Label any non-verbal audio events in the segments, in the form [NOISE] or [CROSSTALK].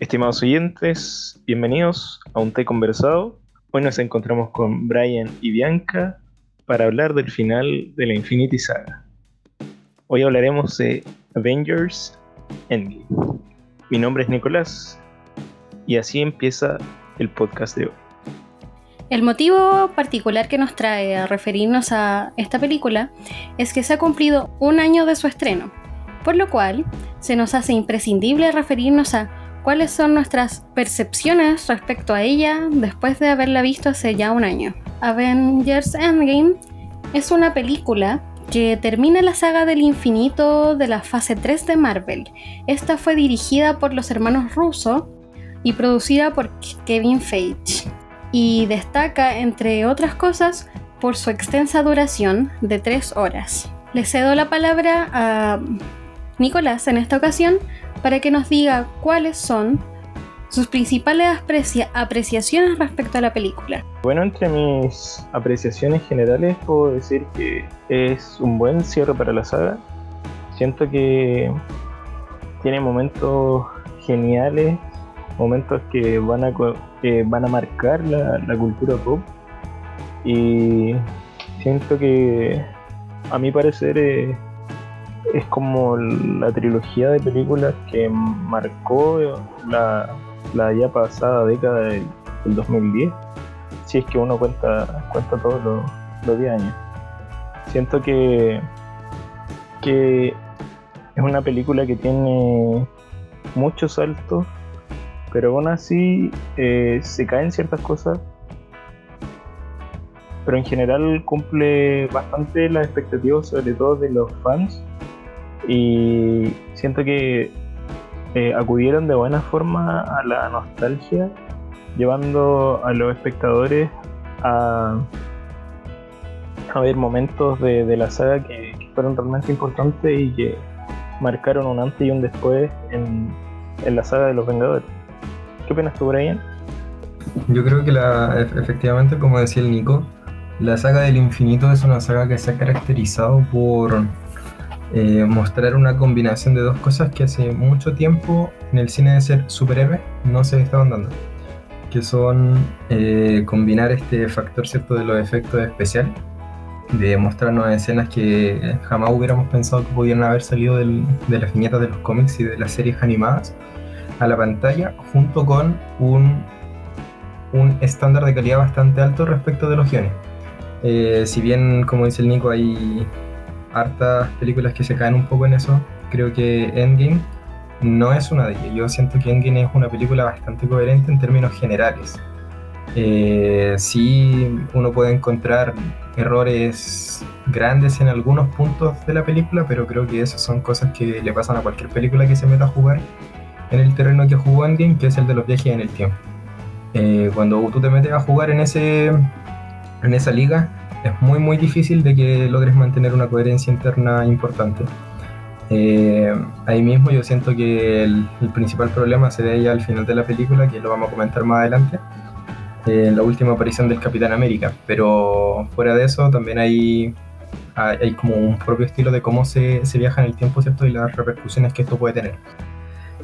Estimados oyentes, bienvenidos a un té conversado. Hoy nos encontramos con Brian y Bianca para hablar del final de la Infinity Saga. Hoy hablaremos de Avengers Endgame. Mi nombre es Nicolás y así empieza el podcast de hoy. El motivo particular que nos trae a referirnos a esta película es que se ha cumplido un año de su estreno, por lo cual se nos hace imprescindible referirnos a cuáles son nuestras percepciones respecto a ella después de haberla visto hace ya un año. Avengers Endgame es una película que termina la saga del infinito de la fase 3 de Marvel. Esta fue dirigida por los hermanos Russo y producida por Kevin Feige. Y destaca, entre otras cosas, por su extensa duración de 3 horas. Le cedo la palabra a Nicolás en esta ocasión para que nos diga cuáles son sus principales apreciaciones respecto a la película. Bueno, entre mis apreciaciones generales puedo decir que es un buen cierre para la saga. Siento que tiene momentos geniales, momentos que van a, que van a marcar la, cultura pop. Y siento que a mi parecer es es como la trilogía de películas que marcó la, la ya pasada década del, 2010, si es que uno cuenta, cuenta todos los, 10 años. Siento que, que es una película que tiene muchos saltos, pero aún así eh, se caen ciertas cosas. Pero en general cumple bastante las expectativas, sobre todo de los fans y siento que eh, acudieron de buena forma a la nostalgia, llevando a los espectadores a, a ver momentos de, la saga que, fueron realmente importantes y que marcaron un antes y un después en, en la saga de los Vengadores. ¿Qué opinas tú, Brian? Yo creo que la, efectivamente, como decía el Nico, la saga del infinito es una saga que se ha caracterizado por eh, mostrar una combinación de dos cosas que hace mucho tiempo en el cine de ser superhéroe no se estaban dando, que son eh, combinar este factor cierto de los efectos especiales, de mostrarnos escenas que jamás hubiéramos pensado que pudieran haber salido de las viñetas de los cómics y de las series animadas a la pantalla, junto con un, un estándar de calidad bastante alto respecto de los guiones. Eh, si bien, como dice el Nico, hay hartas películas que se caen un poco en eso. Creo que Endgame no es una de ellas. Yo siento que Endgame es una película bastante coherente en términos generales. Eh, sí, uno puede encontrar errores grandes en algunos puntos de la película, pero creo que esas son cosas que le pasan a cualquier película que se meta a jugar en el terreno que jugó Endgame, que es el de los viajes en el tiempo. Eh, cuando tú te metes a jugar en, ese, en esa liga, es muy muy difícil de que logres mantener una coherencia interna importante. Eh, ahí mismo yo siento que el, principal problema se ve ya al final de la película, que lo vamos a comentar más adelante, eh, en la última aparición del Capitán América. Pero fuera de eso también hay, hay, como un propio estilo de cómo se, se, viaja en el tiempo, ¿cierto? Y las repercusiones que esto puede tener.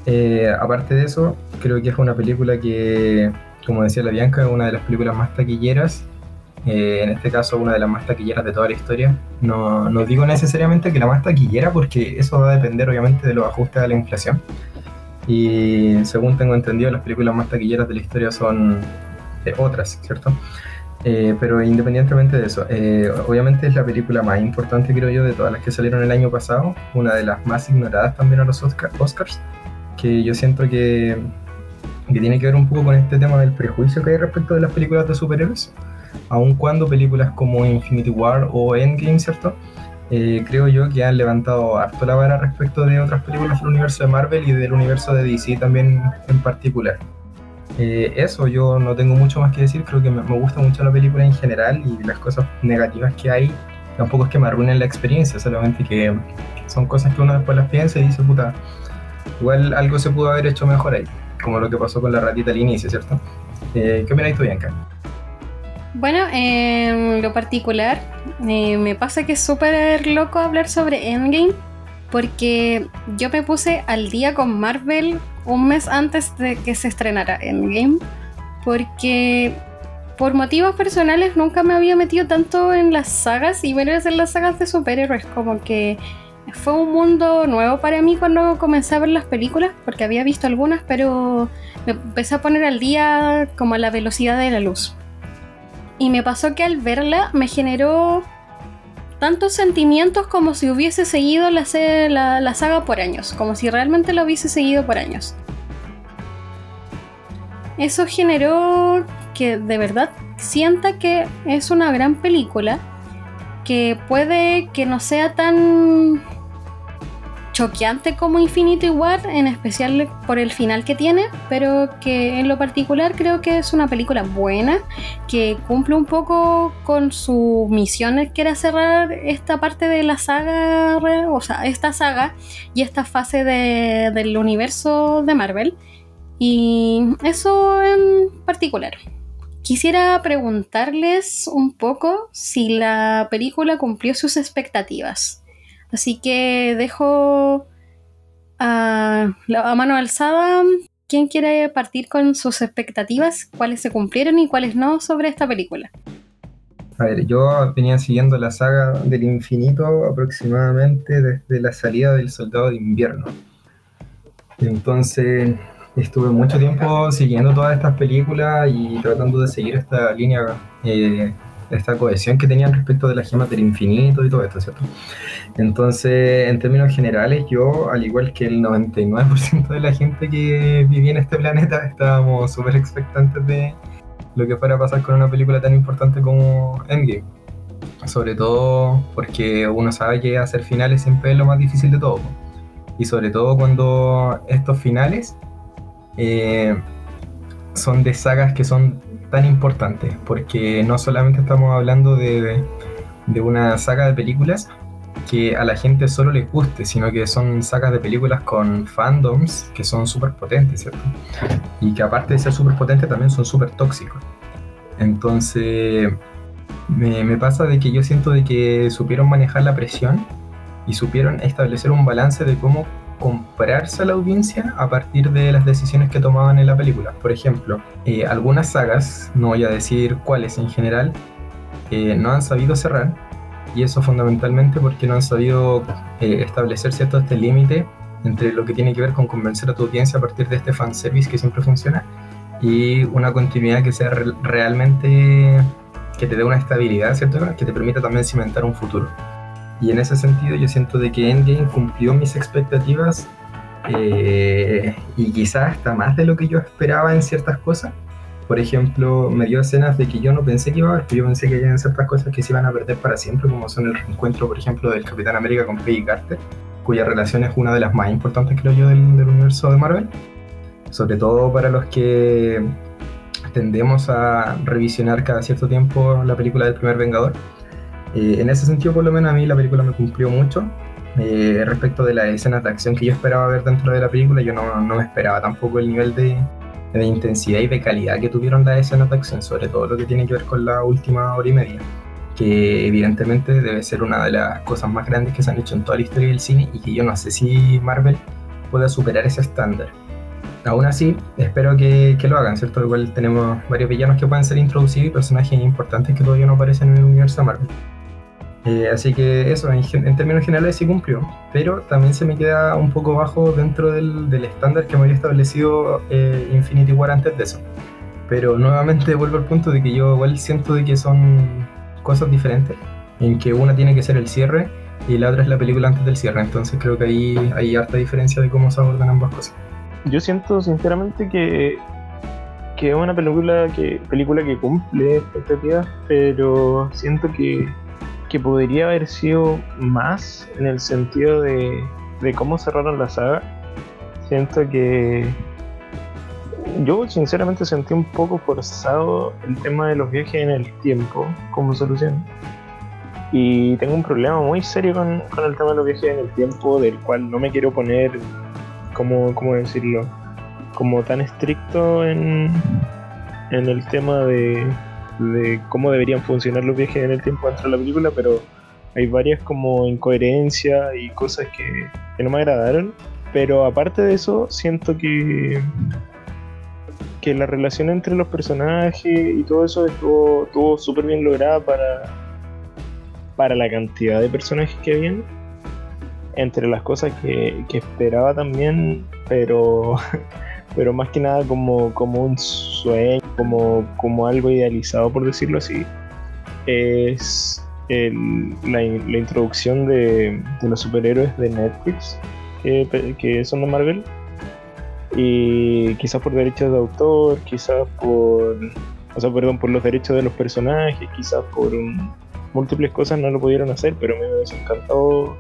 Eh, aparte de eso, creo que es una película que, como decía la Bianca, es una de las películas más taquilleras eh, en este caso una de las más taquilleras de toda la historia. No, no, digo necesariamente que la más taquillera porque eso va a depender obviamente de los ajustes de la inflación. Y según tengo entendido, las películas más taquilleras de la historia son de otras, ¿cierto? Eh, pero independientemente de eso, eh, obviamente es la película más importante, creo yo, de todas las que salieron el año pasado, una de las más ignoradas también a los Oscars, que yo siento que, que tiene que ver un poco con este tema del prejuicio que hay respecto de las películas de superhéroes aun cuando películas como Infinity War o Endgame, ¿cierto? Eh, creo yo que han levantado harto la vara respecto de otras películas del universo de Marvel y del universo de DC también en particular. Eh, eso, yo no tengo mucho más que decir, creo que me, gusta mucho la película en general y las cosas negativas que hay tampoco es que me arruinen la experiencia, solamente que son cosas que uno después las piensa y dice, puta, igual algo se pudo haber hecho mejor ahí, como lo que pasó con la ratita al inicio, ¿cierto? Eh, ¿Qué opinas tú, Bianca? Bueno, en lo particular, eh, me pasa que es súper loco hablar sobre Endgame, porque yo me puse al día con Marvel un mes antes de que se estrenara Endgame, porque por motivos personales nunca me había metido tanto en las sagas y menos en las sagas de superhéroes, como que fue un mundo nuevo para mí cuando comencé a ver las películas, porque había visto algunas, pero me empecé a poner al día como a la velocidad de la luz. Y me pasó que al verla me generó tantos sentimientos como si hubiese seguido la, la, saga por años, como si realmente la hubiese seguido por años. Eso generó que de verdad sienta que es una gran película, que puede que no sea tan choqueante como Infinity War, en especial por el final que tiene, pero que en lo particular creo que es una película buena, que cumple un poco con su misión, que era cerrar esta parte de la saga, o sea, esta saga y esta fase del universo de Marvel. Y eso en particular. Quisiera preguntarles un poco si la película cumplió sus expectativas. Así que dejo a, mano alzada quién quiere partir con sus expectativas, cuáles se cumplieron y cuáles no sobre esta película. A ver, yo venía siguiendo la saga del infinito aproximadamente desde la salida del Soldado de Invierno. Entonces estuve mucho tiempo siguiendo todas estas películas y tratando de seguir esta línea eh, esta cohesión que tenían respecto de las gemas del infinito y todo esto, ¿cierto? Entonces, en términos generales, yo, al igual que el 99% de la gente que vivía en este planeta, estábamos súper expectantes de lo que fuera a pasar con una película tan importante como Endgame. Sobre todo porque uno sabe que hacer finales siempre es lo más difícil de todo. Y sobre todo cuando estos finales eh, son de sagas que son tan importante, porque no solamente estamos hablando de, de una saga de películas que a la gente solo les guste, sino que son sagas de películas con fandoms que son súper potentes, ¿cierto? Y que aparte de ser súper potentes también son súper tóxicos. Entonces, me, me, pasa de que yo siento de que supieron manejar la presión y supieron establecer un balance de cómo comprarse a la audiencia a partir de las decisiones que tomaban en la película. Por ejemplo, eh, algunas sagas, no voy a decir cuáles en general, eh, no han sabido cerrar y eso fundamentalmente porque no han sabido eh, establecer cierto este límite entre lo que tiene que ver con convencer a tu audiencia a partir de este fanservice que siempre funciona y una continuidad que sea realmente que te dé una estabilidad, ¿cierto? Que te permita también cimentar un futuro. Y en ese sentido yo siento de que Endgame cumplió mis expectativas eh, y quizás hasta más de lo que yo esperaba en ciertas cosas. Por ejemplo, me dio escenas de que yo no pensé que iba a haber, yo pensé que había ciertas cosas que se iban a perder para siempre, como son el reencuentro, por ejemplo, del Capitán América con Peggy Carter, cuya relación es una de las más importantes, creo yo, del, del universo de Marvel. Sobre todo para los que tendemos a revisionar cada cierto tiempo la película del primer Vengador eh, en ese sentido, por lo menos a mí la película me cumplió mucho. Eh, respecto de las escenas de acción que yo esperaba ver dentro de la película, yo no, no me esperaba tampoco el nivel de, de, intensidad y de calidad que tuvieron las escenas de acción, sobre todo lo que tiene que ver con la última hora y media, que evidentemente debe ser una de las cosas más grandes que se han hecho en toda la historia del cine y que yo no sé si Marvel pueda superar ese estándar. Aún así, espero que, que, lo hagan, ¿cierto? Igual tenemos varios villanos que pueden ser introducidos y personajes importantes que todavía no aparecen en el universo Marvel. Eh, así que eso, en, términos generales sí cumplió, pero también se me queda un poco bajo dentro del, del estándar que me había establecido eh, Infinity War antes de eso. Pero nuevamente vuelvo al punto de que yo igual siento de que son cosas diferentes, en que una tiene que ser el cierre y la otra es la película antes del cierre, entonces creo que ahí hay harta diferencia de cómo se abordan ambas cosas. Yo siento sinceramente que que es una película que película que cumple expectativas, pero siento que que podría haber sido más en el sentido de, cómo cerraron la saga. Siento que yo sinceramente sentí un poco forzado el tema de los viajes en el tiempo como solución. Y tengo un problema muy serio con, el tema de los viajes en el tiempo, del cual no me quiero poner, como, ¿cómo decirlo? Como tan estricto en, en el tema de, de cómo deberían funcionar los viajes en el tiempo dentro de la película, pero hay varias como incoherencias y cosas que, que no me agradaron. Pero aparte de eso, siento que que la relación entre los personajes y todo eso estuvo, estuvo súper bien lograda para, para la cantidad de personajes que habían. Entre las cosas que, que esperaba también, pero, [LAUGHS] pero más que nada como, como un sueño, como, como algo idealizado, por decirlo así, es el, la, introducción de, los superhéroes de Netflix, que, que son de Marvel. Y quizás por derechos de autor, quizás por, o sea, perdón, por los derechos de los personajes, quizás por múltiples cosas no lo pudieron hacer, pero me hubiese encantado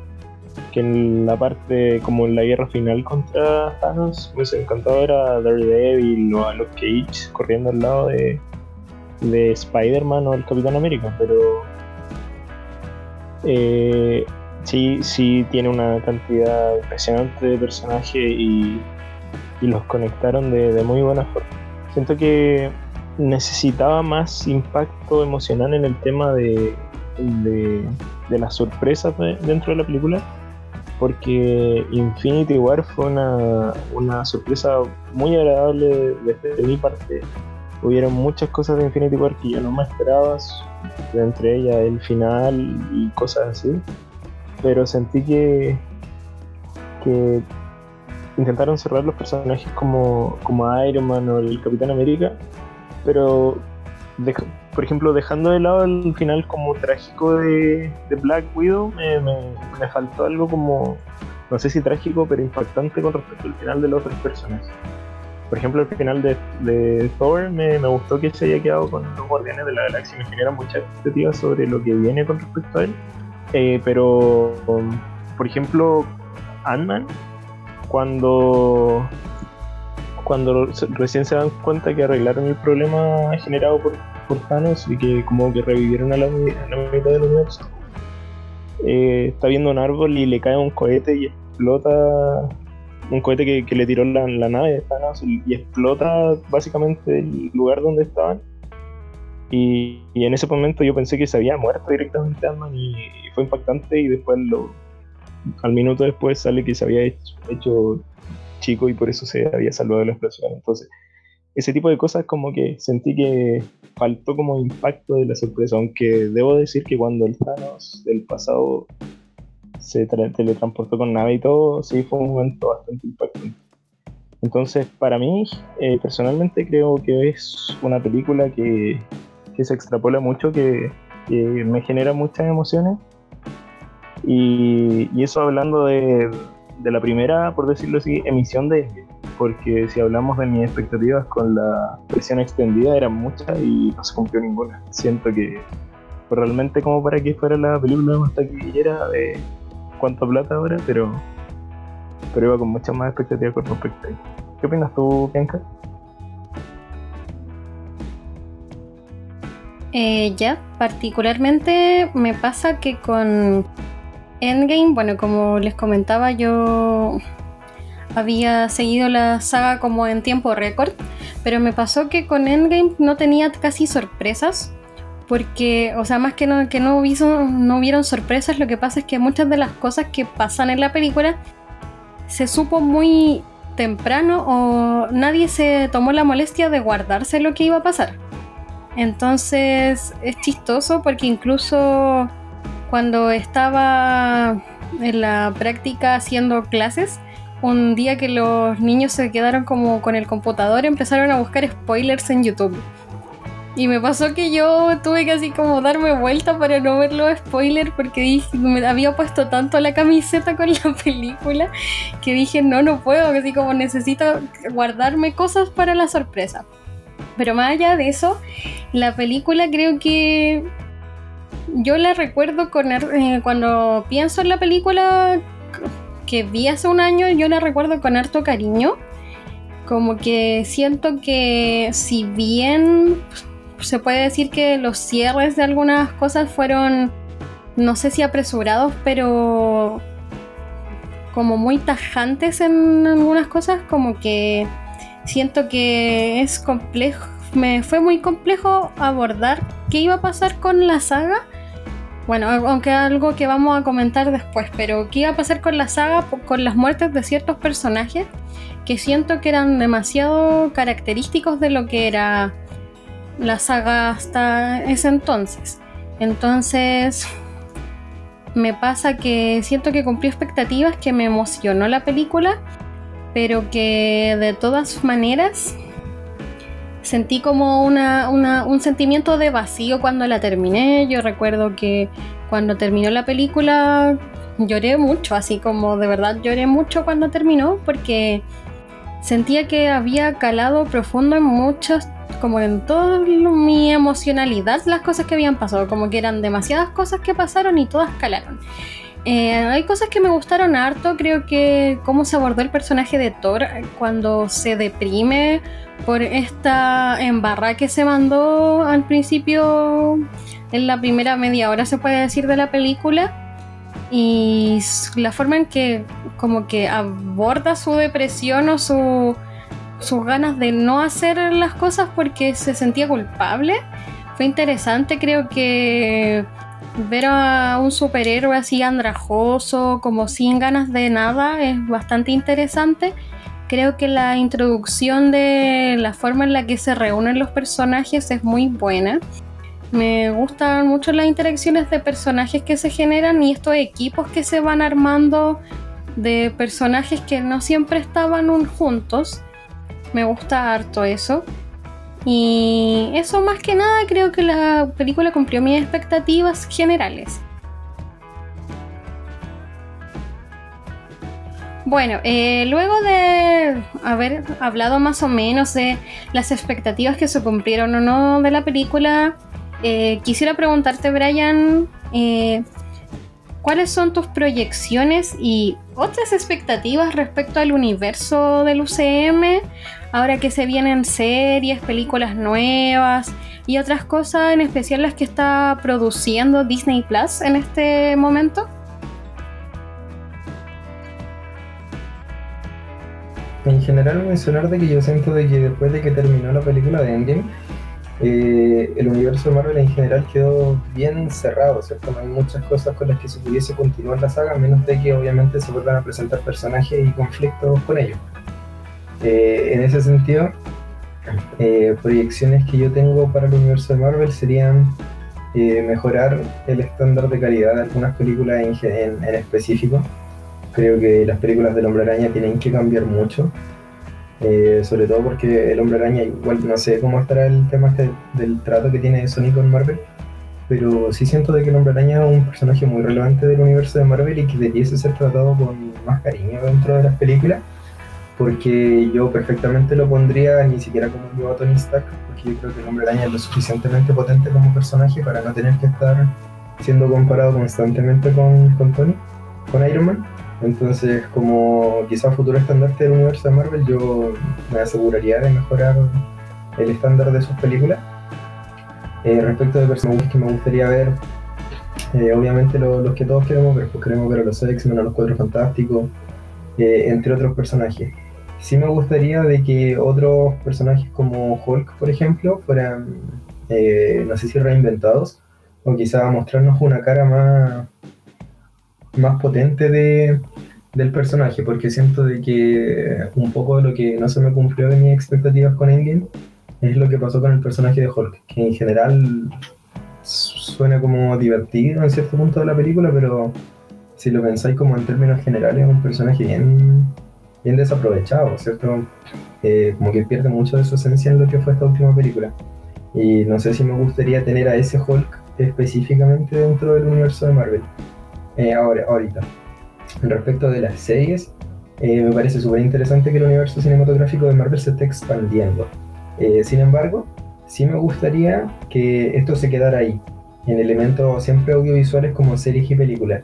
que en la parte, como en la guerra final contra Thanos, me hubiese encantado ver a Daredevil o a Luke Cage corriendo al lado de, de Spider-Man o el Capitán América, pero eh, sí, sí tiene una cantidad impresionante de personajes y y los conectaron de, muy buena forma. Siento que necesitaba más impacto emocional en el tema de, de, las sorpresas dentro de la película, porque Infinity War fue una, una sorpresa muy agradable desde mi parte. Hubieron muchas cosas de Infinity War que yo no me esperaba, entre ellas el final y cosas así, pero sentí que, que intentaron cerrar los personajes como, como Iron Man o el Capitán América, pero por ejemplo, dejando de lado el final como trágico de, Black Widow, me, faltó algo como, no sé si trágico, pero impactante con respecto al final de los otros personajes. Por ejemplo, el final de, Thor me, gustó que se haya quedado con los Guardianes de la Galaxia, me genera mucha expectativa sobre lo que viene con respecto a él. Eh, pero, por ejemplo, Ant-Man cuando cuando recién se dan cuenta que arreglaron el problema generado por, por Thanos y que como que revivieron a la, mitad del universo. Eh, está viendo un árbol y le cae un cohete y explota un cohete que, le tiró la, nave de Thanos y, explota básicamente el lugar donde estaban. Y, en ese momento yo pensé que se había muerto directamente ant y, y fue impactante y después lo, al minuto después sale que se había hecho, chico y por eso se había salvado de la explosión. Entonces, ese tipo de cosas como que sentí que faltó como impacto de la sorpresa, aunque debo decir que cuando el Thanos del pasado se teletransportó con nave y todo, sí fue un momento bastante impactante. Entonces, para mí, eh, personalmente creo que es una película que, que se extrapola mucho, que, que me genera muchas emociones y, eso hablando de, la primera, por decirlo así, emisión de porque si hablamos de mis expectativas con la versión extendida eran muchas y no se cumplió ninguna. Siento que realmente como para que fuera la película más taquillera de cuánta plata ahora, pero, pero iba con muchas más expectativas con respecto a ¿Qué opinas tú, Bianca? Eh, ya, particularmente me pasa que con Endgame, bueno, como les comentaba, yo había seguido la saga como en tiempo récord, pero me pasó que con Endgame no tenía casi sorpresas, porque, o sea, más que no, que no, no hubieron sorpresas, lo que pasa es que muchas de las cosas que pasan en la película se supo muy temprano o nadie se tomó la molestia de guardarse lo que iba a pasar. Entonces es chistoso porque incluso cuando estaba en la práctica haciendo clases, un día que los niños se quedaron como con el computador, empezaron a buscar spoilers en YouTube. Y me pasó que yo tuve que así como darme vuelta para no ver los spoilers porque dije, me había puesto tanto la camiseta con la película que dije, no, no puedo, así como necesito guardarme cosas para la sorpresa. Pero más allá de eso, la película creo que yo la recuerdo eh, cuando pienso en la película que vi hace un año, yo la recuerdo con harto cariño. Como que siento que si bien se puede decir que los cierres de algunas cosas fueron, no sé si apresurados, pero como muy tajantes en algunas cosas, como que siento que es complejo, me fue muy complejo abordar qué iba a pasar con la saga bueno, aunque algo que vamos a comentar después, pero ¿qué iba a pasar con la saga, con las muertes de ciertos personajes que siento que eran demasiado característicos de lo que era la saga hasta ese entonces? Entonces, me pasa que siento que cumplió expectativas, que me emocionó la película, pero que de todas maneras sentí como un sentimiento de vacío cuando la terminé. Yo recuerdo que cuando terminó la película lloré mucho, así como de verdad lloré mucho cuando terminó, porque sentía que había calado profundo en muchos, como en toda mi emocionalidad, las cosas que habían pasado, como que eran demasiadas cosas que pasaron y todas calaron. Eh, hay cosas que me gustaron harto, creo que cómo se abordó el personaje de Thor cuando se deprime por esta embarra que se mandó al principio, en la primera media hora se puede decir de la película, y la forma en que como que aborda su depresión o su, sus ganas de no hacer las cosas porque se sentía culpable, fue interesante, creo que ver a un superhéroe así andrajoso, como sin ganas de nada, es bastante interesante. Creo que la introducción de la forma en la que se reúnen los personajes es muy buena. Me gustan mucho las interacciones de personajes que se generan y estos equipos que se van armando de personajes que no siempre estaban juntos. Me gusta harto eso. Y eso más que nada creo que la película cumplió mis expectativas generales. Bueno, eh, luego de haber hablado más o menos de las expectativas que se cumplieron o no de la película, eh, quisiera preguntarte, Brian, eh, ¿cuáles son tus proyecciones y otras expectativas respecto al universo del UCM? ahora que se vienen series, películas nuevas y otras cosas, en especial las que está produciendo Disney Plus en este momento? En general mencionar de que yo siento que después de que terminó la película de Endgame, eh, el universo de Marvel en general quedó bien cerrado, ¿cierto? No hay muchas cosas con las que se pudiese continuar la saga, menos de que obviamente se vuelvan a presentar personajes y conflictos con ellos. Eh, en ese sentido, eh, proyecciones que yo tengo para el universo de Marvel serían mejorar el estándar de calidad de algunas películas en, específico. Creo que las películas del Hombre Araña tienen que cambiar mucho, sobre todo porque el Hombre Araña, igual no sé cómo estará el tema este del trato que tiene Sony con Marvel, pero sí siento de que el Hombre Araña es un personaje muy relevante del universo de Marvel y que debiese ser tratado con más cariño dentro de las películas porque yo perfectamente lo pondría ni siquiera como yo a Tony Stark, porque yo creo que el Hombre Araña es lo suficientemente potente como personaje para no tener que estar siendo comparado constantemente con, con Tony, con Iron Man. Entonces, como quizá futuro estandarte del universo de Marvel, yo me aseguraría de mejorar el estándar de sus películas. Eh, respecto de personajes que me gustaría ver, eh, obviamente los que todos queremos ver, pues queremos ver a los X-Men, a los Cuatro Fantásticos, eh, entre otros personajes. Sí me gustaría de que otros personajes como Hulk, por ejemplo, fueran, no sé si reinventados, o quizá mostrarnos una cara más, más potente de, del personaje, porque siento de que un poco de lo que no se me cumplió de mis expectativas con Endgame es lo que pasó con el personaje de Hulk, que en general suena como divertido en cierto punto de la película, pero si lo pensáis como en términos generales, es un personaje bien bien desaprovechado, ¿cierto? Eh, como que pierde mucho de su esencia en lo que fue esta última película. Y no sé si me gustaría tener a ese Hulk específicamente dentro del universo de Marvel. Eh, ahora, ahorita. Respecto de las series, eh, me parece súper interesante que el universo cinematográfico de Marvel se esté expandiendo. sin embargo, sí me gustaría que esto se quedara ahí, en elementos siempre audiovisuales como series y películas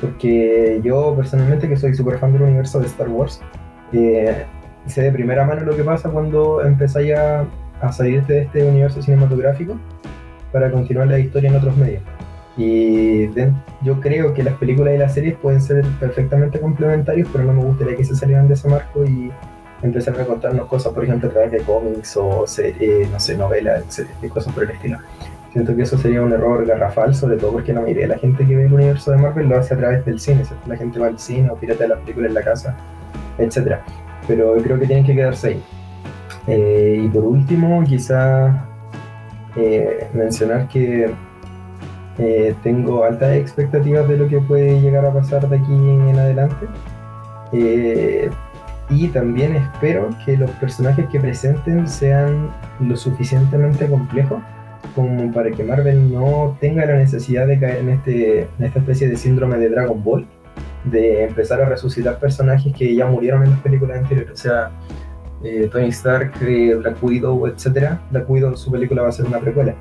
porque yo personalmente que soy súper fan del universo de Star Wars, eh, sé de primera mano lo que pasa cuando empezáis a, a salirte de este universo cinematográfico para continuar la historia en otros medios. Y yo creo que las películas y las series pueden ser perfectamente complementarios, pero no me gustaría que se salieran de ese marco y empezaran a contarnos cosas, por ejemplo, a través de cómics o series, no sé, novelas, y cosas por el estilo Siento que eso sería un error garrafal, sobre todo porque la mayoría de la gente que ve el universo de Marvel lo hace a través del cine. La gente va al cine o pirata las películas en la casa, etc. Pero creo que tienen que quedarse ahí. Eh, y por último, quizá eh, mencionar que eh, tengo altas expectativas de lo que puede llegar a pasar de aquí en adelante. y también espero que los personajes que presenten sean lo suficientemente complejos como para que Marvel no tenga la necesidad de caer en, este, en esta especie de síndrome de Dragon Ball, de empezar a resucitar personajes que ya murieron en las películas anteriores. O sea, eh, Tony Stark, eh, Black Widow, etc. Black Widow, su película va a ser una precuela.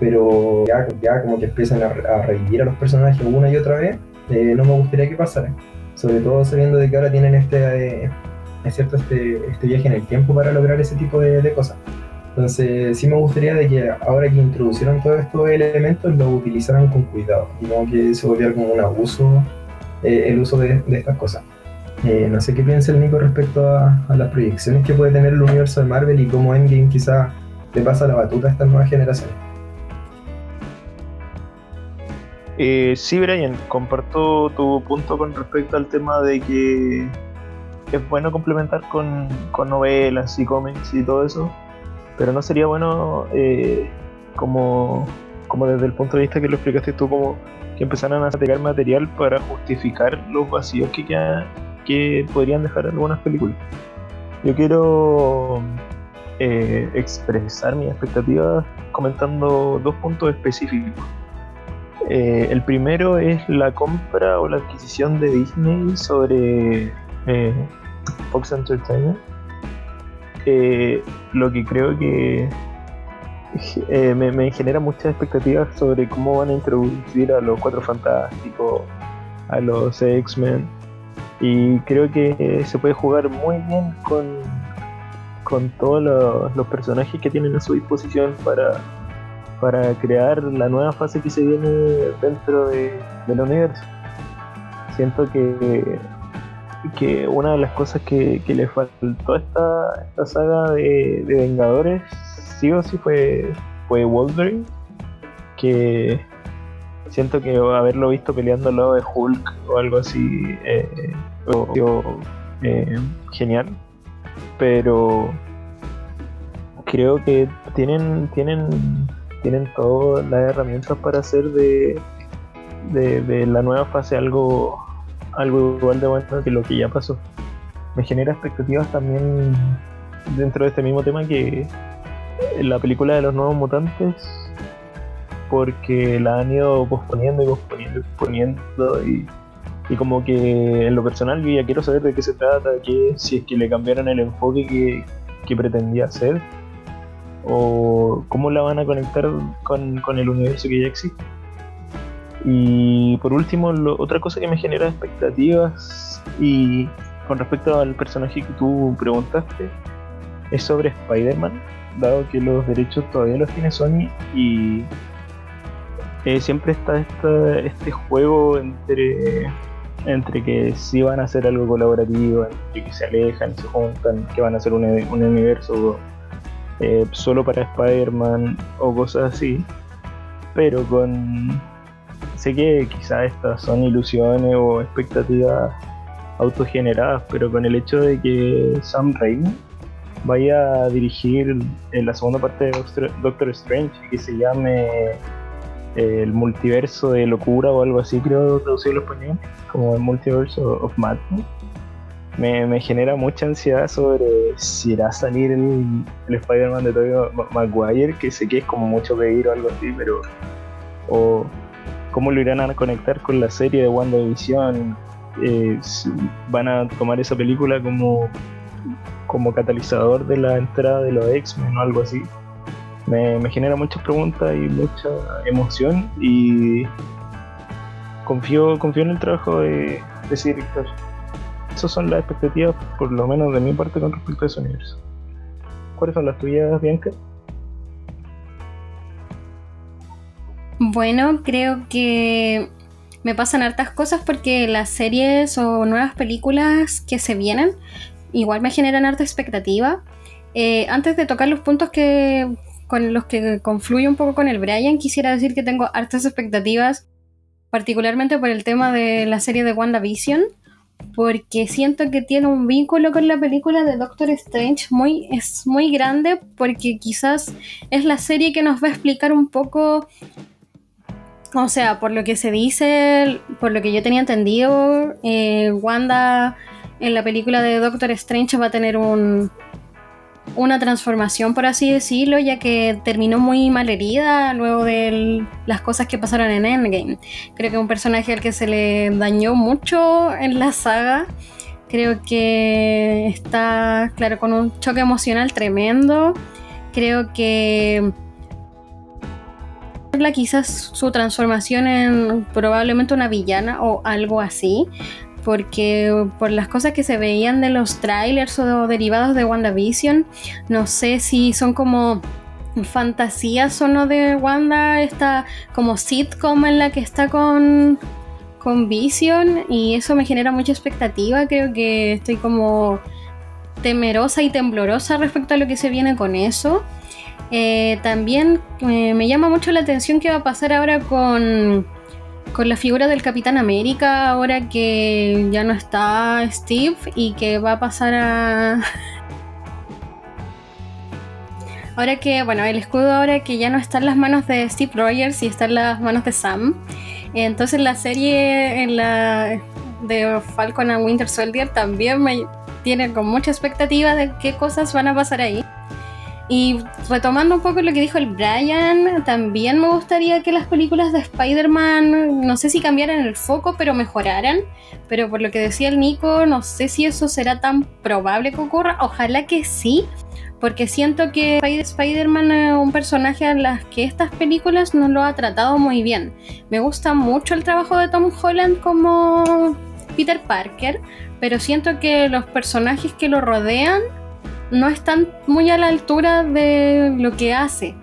Pero ya, ya como que empiezan a, revivir a los personajes una y otra vez, eh, no me gustaría que pasara. Sobre todo sabiendo de que ahora tienen este, es cierto, este, este viaje en el tiempo para lograr ese tipo de, de cosas. Entonces, sí me gustaría que ahora que introducieron todos estos elementos, lo utilizaran con cuidado y no que se volviera como un abuso eh, el uso de, estas cosas. Eh, no sé qué piensa el Nico respecto a, las proyecciones que puede tener el universo de Marvel y cómo Endgame quizá le pasa la batuta a estas nuevas generaciones. Eh, sí, Brian, comparto tu punto con respecto al tema de que es bueno complementar con, novelas y cómics y todo eso, pero no sería bueno eh, como, desde el punto de vista que lo explicaste tú, como que empezaran a sacar material para justificar los vacíos que, que podrían dejar algunas películas. Yo quiero eh, expresar mis expectativas comentando dos puntos específicos. Eh, el primero es la compra o la adquisición de Disney sobre Fox Entertainment lo que creo que eh, me, genera muchas expectativas sobre cómo van a introducir a los Cuatro Fantásticos, a los X-Men. Y creo que se puede jugar muy bien con, con todos los, personajes que tienen a su disposición para, para crear la nueva fase que se viene dentro de, del universo. Siento que que una de las cosas que, le faltó a esta, esta saga de, Vengadores, sí o sí, fue, fue Wolverine, que siento que haberlo visto peleando al lado de Hulk o algo así, eh, eh, genial, pero creo que tienen, tienen, tienen todas las herramientas para hacer de, de la nueva fase algo algo igual de bueno que lo que ya pasó. Me genera expectativas también dentro de este mismo tema que la película de los nuevos mutantes porque la han ido posponiendo y posponiendo y posponiendo y, y como que en lo personal yo ya quiero saber de qué se trata, que si es que le cambiaron el enfoque que, que pretendía hacer o cómo la van a conectar con, con el universo que ya existe. Y por último, otra cosa que me genera expectativas y con respecto al personaje que tú preguntaste es sobre Spider-Man, dado que los derechos todavía los tiene Sony y eh, siempre está este juego entre, entre que si van a hacer algo colaborativo, entre que se alejan, se juntan, que van a hacer un, un universo eh, solo para Spider-Man o cosas así, pero con sé que quizás estas son ilusiones o expectativas autogeneradas, pero con el hecho de que Sam Raimi vaya a dirigir en la segunda parte de Doctor, Strange, que se llame eh, el multiverso de locura o algo así, creo traducirlo en español, como el multiverso of madness, me, genera mucha ansiedad sobre si irá a salir el, el Spider-Man de Tobey Maguire, que sé que es como mucho pedir o algo así, pero o cómo lo irán a conectar con la serie de WandaVision, eh, van a tomar esa película como, como catalizador de la entrada de los X-Men o algo así. Me, genera muchas preguntas y mucha emoción y confío, confío en el trabajo de, de ese director. Esas son las expectativas, por lo menos de mi parte, con respecto a ese universo. ¿Cuáles son las tuyas, Bianca? Bueno, creo que me pasan hartas cosas porque las series o nuevas películas que se vienen igual me generan harta expectativa. Eh, antes de tocar los puntos que, con los que confluye un poco con el Brian, quisiera decir que tengo hartas expectativas, particularmente por el tema de la serie de WandaVision, porque siento que tiene un vínculo con la película de Doctor Strange muy, es muy grande, porque quizás es la serie que nos va a explicar un poco o sea, por lo que se dice, por lo que yo tenía entendido, eh, Wanda en la película de Doctor Strange va a tener un, una transformación, por así decirlo, ya que terminó muy mal herida luego de las cosas que pasaron en Endgame. Creo que un personaje al que se le dañó mucho en la saga. Creo que está, claro, con un choque emocional tremendo. Creo que quizás su transformación en probablemente una villana o algo así, porque por las cosas que se veían de los trailers o derivados de WandaVision, no sé si son como fantasías o no de Wanda, esta como sitcom en la que está con, con Vision y eso me genera mucha expectativa, creo que estoy como temerosa y temblorosa respecto a lo que se viene con eso. Eh, también eh, me llama mucho la atención qué va a pasar ahora con, con la figura del Capitán América, ahora que ya no está Steve y que va a pasar a... [LAUGHS] ahora que, bueno, el escudo ahora que ya no está en las manos de Steve Rogers y está en las manos de Sam. Entonces la serie en la de Falcon and Winter Soldier también me tiene con mucha expectativa de qué cosas van a pasar ahí. Y retomando un poco lo que dijo el Brian, también me gustaría que las películas de Spider-Man, no sé si cambiaran el foco, pero mejoraran. Pero por lo que decía el Nico, no sé si eso será tan probable que ocurra. Ojalá que sí, porque siento que Spider-Man es un personaje a las que estas películas no lo ha tratado muy bien. Me gusta mucho el trabajo de Tom Holland como Peter Parker, pero siento que los personajes que lo rodean no están muy a la altura de lo que hace.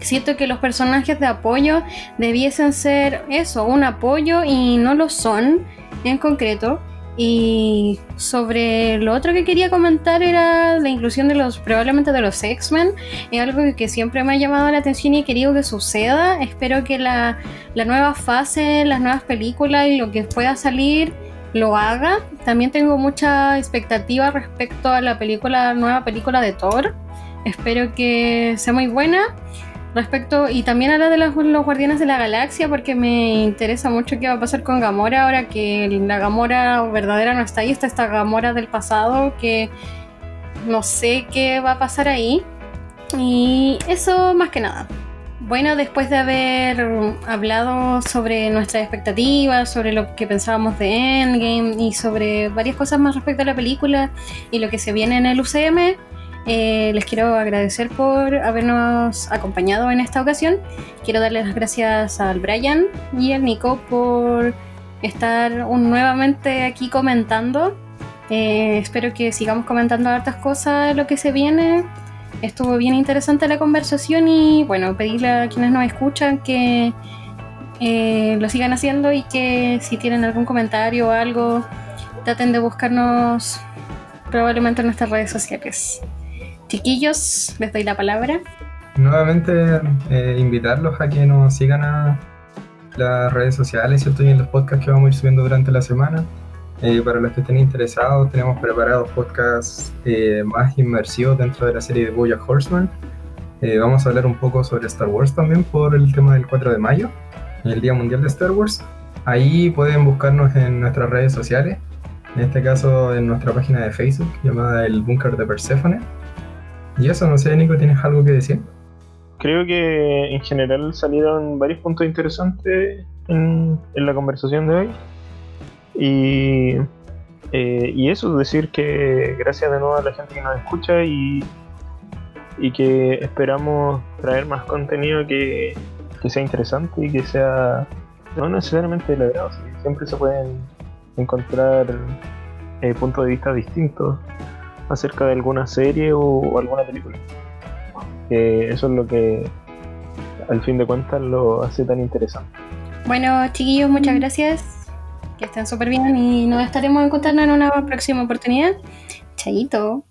Siento que los personajes de apoyo debiesen ser eso, un apoyo y no lo son en concreto. Y sobre lo otro que quería comentar era la inclusión de los, probablemente de los X-Men. Es algo que siempre me ha llamado la atención y he querido que suceda. Espero que la, la nueva fase, las nuevas películas y lo que pueda salir lo haga. También tengo mucha expectativa respecto a la película, nueva película de Thor. Espero que sea muy buena. Respecto, y también a la de los, Guardianes de la Galaxia, porque me interesa mucho qué va a pasar con Gamora ahora que la Gamora verdadera no está ahí, está esta Gamora del pasado que no sé qué va a pasar ahí. Y eso más que nada. Bueno, después de haber hablado sobre nuestras expectativas, sobre lo que pensábamos de Endgame y sobre varias cosas más respecto a la película y lo que se viene en el UCM, eh, les quiero agradecer por habernos acompañado en esta ocasión. Quiero darles las gracias al Brian y al Nico por estar nuevamente aquí comentando. Eh, espero que sigamos comentando hartas cosas lo que se viene estuvo bien interesante la conversación y bueno, pedirle a quienes nos escuchan que eh, lo sigan haciendo y que si tienen algún comentario o algo, traten de buscarnos probablemente en nuestras redes sociales. Chiquillos, les doy la palabra. Nuevamente eh, invitarlos a que nos sigan a las redes sociales ¿cierto? y en los podcasts que vamos a ir subiendo durante la semana. Eh, para los que estén interesados, tenemos preparados podcasts eh, más inmersivos dentro de la serie de Bojack Horseman. Eh, vamos a hablar un poco sobre Star Wars también por el tema del 4 de mayo, el Día Mundial de Star Wars. Ahí pueden buscarnos en nuestras redes sociales, en este caso en nuestra página de Facebook llamada El Búnker de Persephone. Y eso, no sé, Nico, ¿tienes algo que decir? Creo que en general salieron varios puntos interesantes en, en la conversación de hoy. Y, eh, y eso, decir que gracias de nuevo a la gente que nos escucha y, y que esperamos traer más contenido que, sea interesante y que sea no necesariamente de la siempre se pueden encontrar eh, puntos de vista distintos acerca de alguna serie o, alguna película. eso es lo que al fin de cuentas lo hace tan interesante. Bueno, chiquillos, muchas gracias que estén súper bien y nos estaremos encontrando en una próxima oportunidad. Chayito.